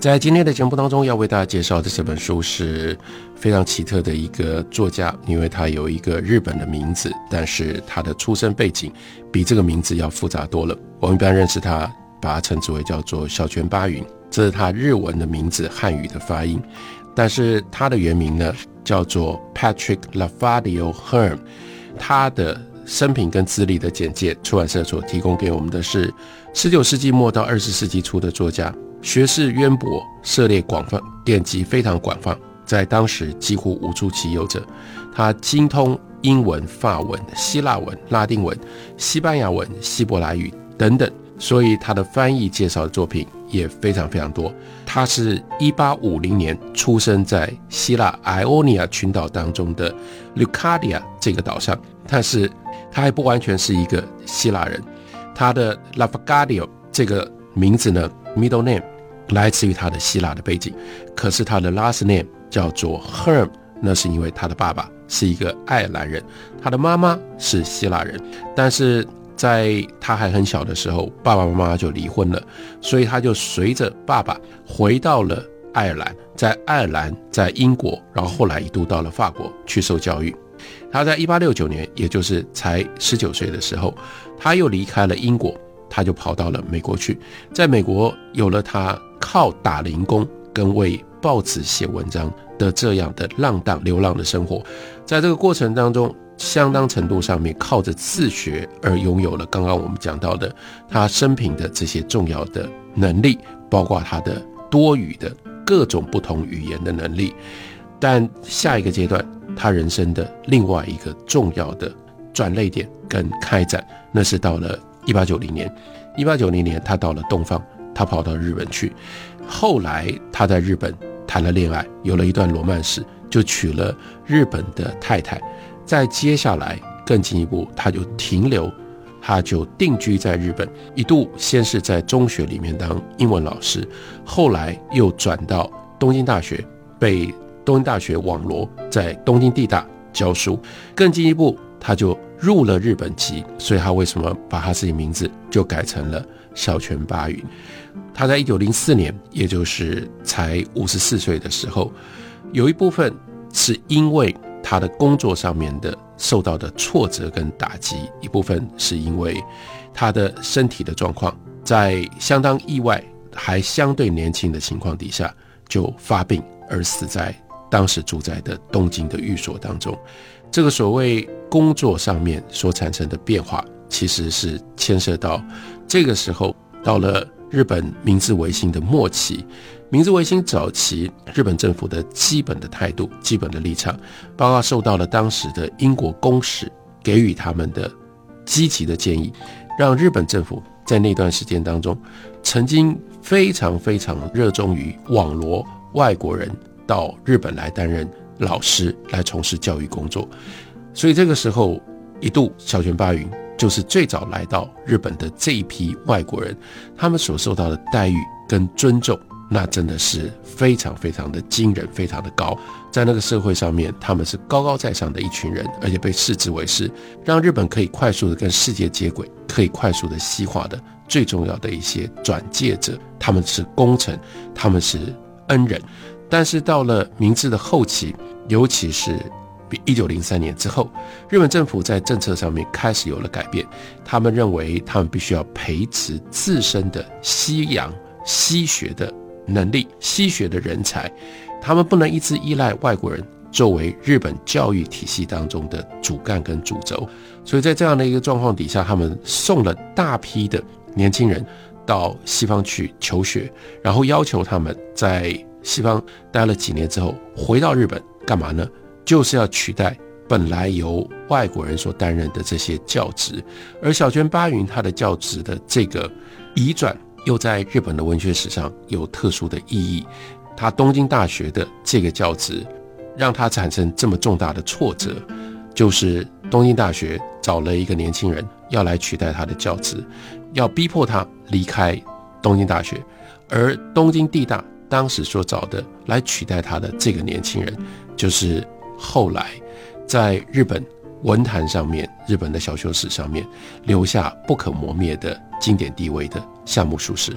在今天的节目当中，要为大家介绍的这本书是非常奇特的一个作家，因为他有一个日本的名字，但是他的出生背景比这个名字要复杂多了。我们一般认识他，把他称之为叫做小泉八云，这是他日文的名字，汉语的发音。但是他的原名呢，叫做 Patrick Lafadio Herm。他的生平跟资历的简介，出版社所提供给我们的是十九世纪末到二十世纪初的作家。学识渊博，涉猎广泛，典籍非常广泛，在当时几乎无出其右者。他精通英文、法文、希腊文、拉丁文、西班牙文、希伯来语等等，所以他的翻译介绍的作品也非常非常多。他是一八五零年出生在希腊艾欧尼亚群岛当中的 Lucadia 这个岛上，但是他还不完全是一个希腊人。他的 Lafagadio 这个名字呢？Middle name 来自于他的希腊的背景，可是他的 last name 叫做 Herm，那是因为他的爸爸是一个爱尔兰人，他的妈妈是希腊人，但是在他还很小的时候，爸爸妈妈就离婚了，所以他就随着爸爸回到了爱尔兰，在爱尔兰，在英国，然后后来一度到了法国去受教育。他在一八六九年，也就是才十九岁的时候，他又离开了英国。他就跑到了美国去，在美国有了他靠打零工跟为报纸写文章的这样的浪荡流浪的生活，在这个过程当中，相当程度上面靠着自学而拥有了刚刚我们讲到的他生平的这些重要的能力，包括他的多语的各种不同语言的能力。但下一个阶段，他人生的另外一个重要的转泪点跟开展，那是到了。一八九零年，一八九零年，他到了东方，他跑到日本去。后来他在日本谈了恋爱，有了一段罗曼史，就娶了日本的太太。在接下来更进一步，他就停留，他就定居在日本。一度先是在中学里面当英文老师，后来又转到东京大学，被东京大学网罗在东京地大教书。更进一步，他就。入了日本籍，所以他为什么把他自己名字就改成了小泉八云？他在一九零四年，也就是才五十四岁的时候，有一部分是因为他的工作上面的受到的挫折跟打击，一部分是因为他的身体的状况，在相当意外还相对年轻的情况底下就发病而死在当时住在的东京的寓所当中。这个所谓。工作上面所产生的变化，其实是牵涉到这个时候到了日本明治维新的末期，明治维新早期，日本政府的基本的态度、基本的立场，包括受到了当时的英国公使给予他们的积极的建议，让日本政府在那段时间当中，曾经非常非常热衷于网罗外国人到日本来担任老师，来从事教育工作。所以这个时候，一度小泉八云就是最早来到日本的这一批外国人，他们所受到的待遇跟尊重，那真的是非常非常的惊人，非常的高。在那个社会上面，他们是高高在上的一群人，而且被视之为是让日本可以快速的跟世界接轨，可以快速的西化的最重要的一些转介者。他们是功臣，他们是恩人。但是到了明治的后期，尤其是比一九零三年之后，日本政府在政策上面开始有了改变。他们认为，他们必须要培植自身的西洋西学的能力、西学的人才。他们不能一直依赖外国人作为日本教育体系当中的主干跟主轴。所以在这样的一个状况底下，他们送了大批的年轻人到西方去求学，然后要求他们在西方待了几年之后回到日本干嘛呢？就是要取代本来由外国人所担任的这些教职，而小泉八云他的教职的这个移转，又在日本的文学史上有特殊的意义。他东京大学的这个教职，让他产生这么重大的挫折，就是东京大学找了一个年轻人要来取代他的教职，要逼迫他离开东京大学，而东京地大当时所找的来取代他的这个年轻人，就是后来在日本文坛上面、日本的小说史上面留下不可磨灭的经典地位的夏目漱石。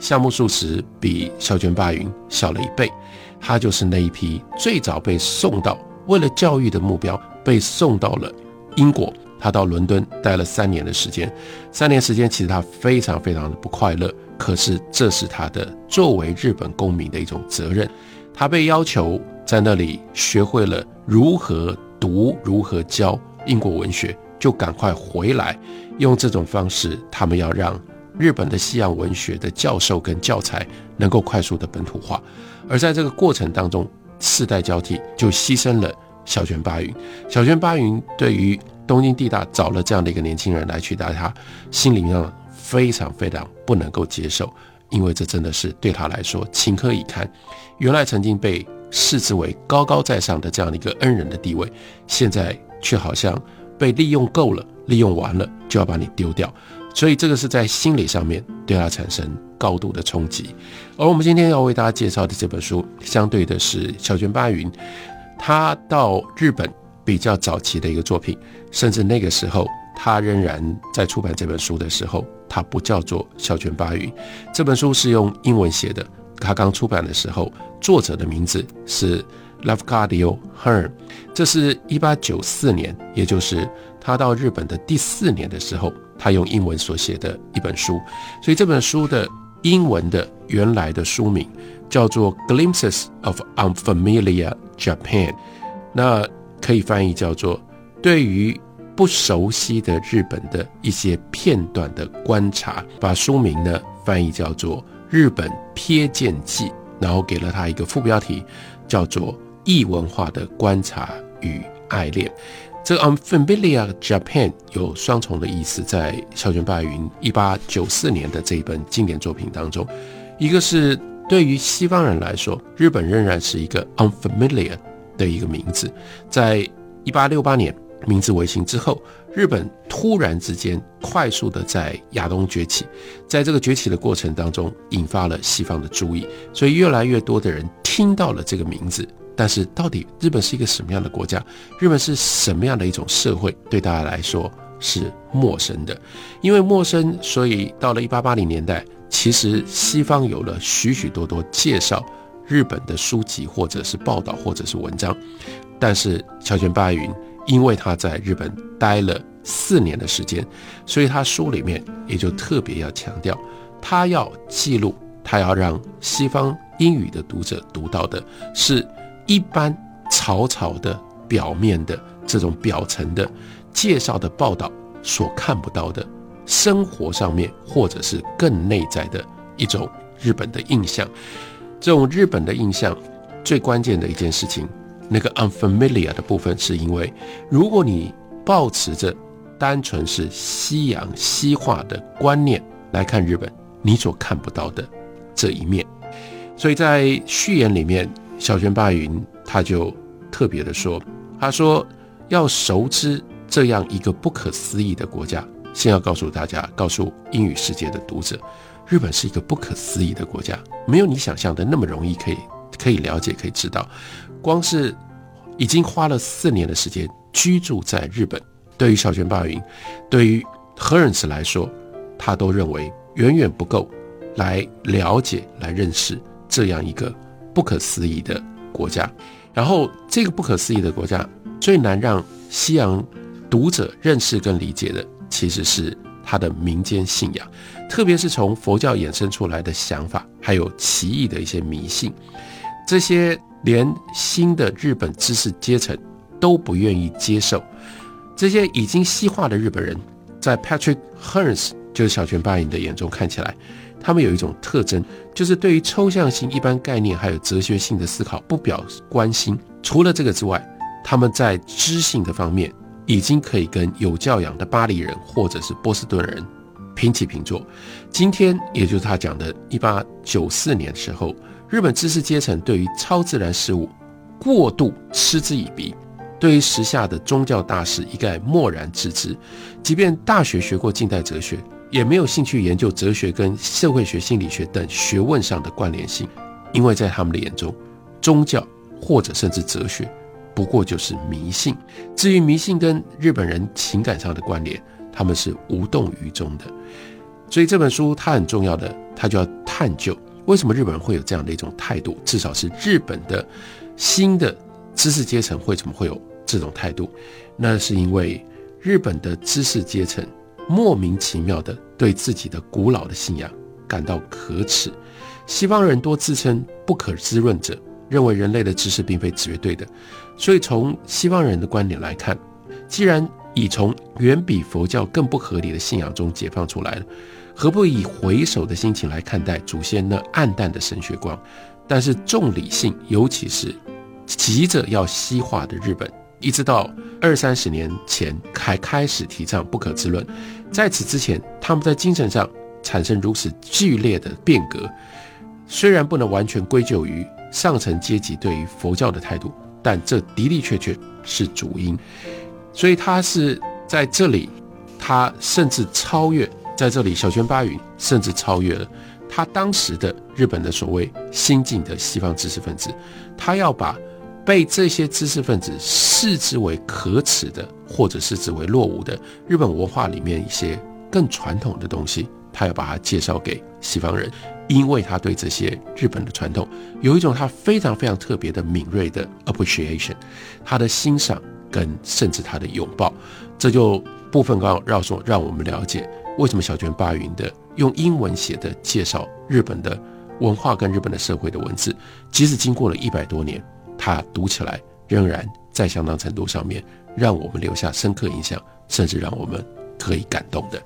夏目漱石比小泉八云小了一倍，他就是那一批最早被送到为了教育的目标被送到了英国。他到伦敦待了三年的时间，三年时间其实他非常非常的不快乐。可是这是他的作为日本公民的一种责任。他被要求在那里学会了如何读、如何教英国文学，就赶快回来，用这种方式，他们要让。日本的西洋文学的教授跟教材能够快速的本土化，而在这个过程当中，世代交替就牺牲了小泉八云。小泉八云对于东京地大找了这样的一个年轻人来取代他，心里面非常非常不能够接受，因为这真的是对他来说情何以堪。原来曾经被视之为高高在上的这样的一个恩人的地位，现在却好像被利用够了，利用完了就要把你丢掉。所以这个是在心理上面对他产生高度的冲击，而我们今天要为大家介绍的这本书，相对的是小泉八云，他到日本比较早期的一个作品，甚至那个时候他仍然在出版这本书的时候，他不叫做小泉八云，这本书是用英文写的，他刚出版的时候，作者的名字是 Lavcadio Hearn，这是一八九四年，也就是他到日本的第四年的时候。他用英文所写的一本书，所以这本书的英文的原来的书名叫做《Glimpses of Unfamiliar Japan》，那可以翻译叫做对于不熟悉的日本的一些片段的观察。把书名呢翻译叫做《日本瞥见记》，然后给了他一个副标题，叫做《异文化的观察与爱恋》。这个 unfamiliar Japan 有双重的意思，在小泉八云一八九四年的这一本经典作品当中，一个是对于西方人来说，日本仍然是一个 unfamiliar 的一个名字。在一八六八年明治维新之后，日本突然之间快速的在亚东崛起，在这个崛起的过程当中，引发了西方的注意，所以越来越多的人听到了这个名字。但是，到底日本是一个什么样的国家？日本是什么样的一种社会？对大家来说是陌生的。因为陌生，所以到了一八八零年代，其实西方有了许许多多介绍日本的书籍，或者是报道，或者是文章。但是，乔泉八云因为他在日本待了四年的时间，所以他书里面也就特别要强调，他要记录，他要让西方英语的读者读到的是。一般草草的、表面的这种表层的介绍的报道所看不到的生活上面，或者是更内在的一种日本的印象。这种日本的印象最关键的一件事情，那个 unfamiliar 的部分，是因为如果你保持着单纯是西洋西化的观念来看日本，你所看不到的这一面。所以在序言里面。小泉八云他就特别的说：“他说要熟知这样一个不可思议的国家，先要告诉大家，告诉英语世界的读者，日本是一个不可思议的国家，没有你想象的那么容易可以可以了解，可以知道。光是已经花了四年的时间居住在日本，对于小泉八云，对于何人慈来说，他都认为远远不够来了解、来认识这样一个。”不可思议的国家，然后这个不可思议的国家最难让西洋读者认识跟理解的，其实是他的民间信仰，特别是从佛教衍生出来的想法，还有奇异的一些迷信，这些连新的日本知识阶层都不愿意接受。这些已经西化的日本人，在 Patrick Hearns 就是小泉八影的眼中看起来。他们有一种特征，就是对于抽象性、一般概念还有哲学性的思考不表关心。除了这个之外，他们在知性的方面已经可以跟有教养的巴黎人或者是波士顿人平起平坐。今天，也就是他讲的1894年时候，日本知识阶层对于超自然事物过度嗤之以鼻，对于时下的宗教大事一概漠然置之，即便大学学过近代哲学，也没有兴趣研究哲学跟社会学、心理学等学问上的关联性，因为在他们的眼中，宗教或者甚至哲学不过就是迷信。至于迷信跟日本人情感上的关联，他们是无动于衷的。所以这本书它很重要的，它就要探究为什么日本人会有这样的一种态度，至少是日本的新的知识阶层为什么会有。这种态度，那是因为日本的知识阶层莫名其妙的对自己的古老的信仰感到可耻。西方人多自称不可知论者，认为人类的知识并非绝对的。所以从西方人的观点来看，既然已从远比佛教更不合理的信仰中解放出来了，何不以回首的心情来看待祖先那暗淡的神学光？但是重理性，尤其是急着要西化的日本。一直到二三十年前才开始提倡不可知论，在此之前，他们在精神上产生如此剧烈的变革，虽然不能完全归咎于上层阶级对于佛教的态度，但这的的确确是主因。所以他是在这里，他甚至超越在这里，小泉八云甚至超越了他当时的日本的所谓新进的西方知识分子，他要把。被这些知识分子视之为可耻的，或者是之为落伍的日本文化里面一些更传统的东西，他要把它介绍给西方人，因为他对这些日本的传统有一种他非常非常特别的敏锐的 appreciation，他的欣赏跟甚至他的拥抱，这就部分刚让说让我们了解为什么小泉八云的用英文写的介绍日本的文化跟日本的社会的文字，即使经过了一百多年。它读起来仍然在相当程度上面让我们留下深刻印象，甚至让我们可以感动的。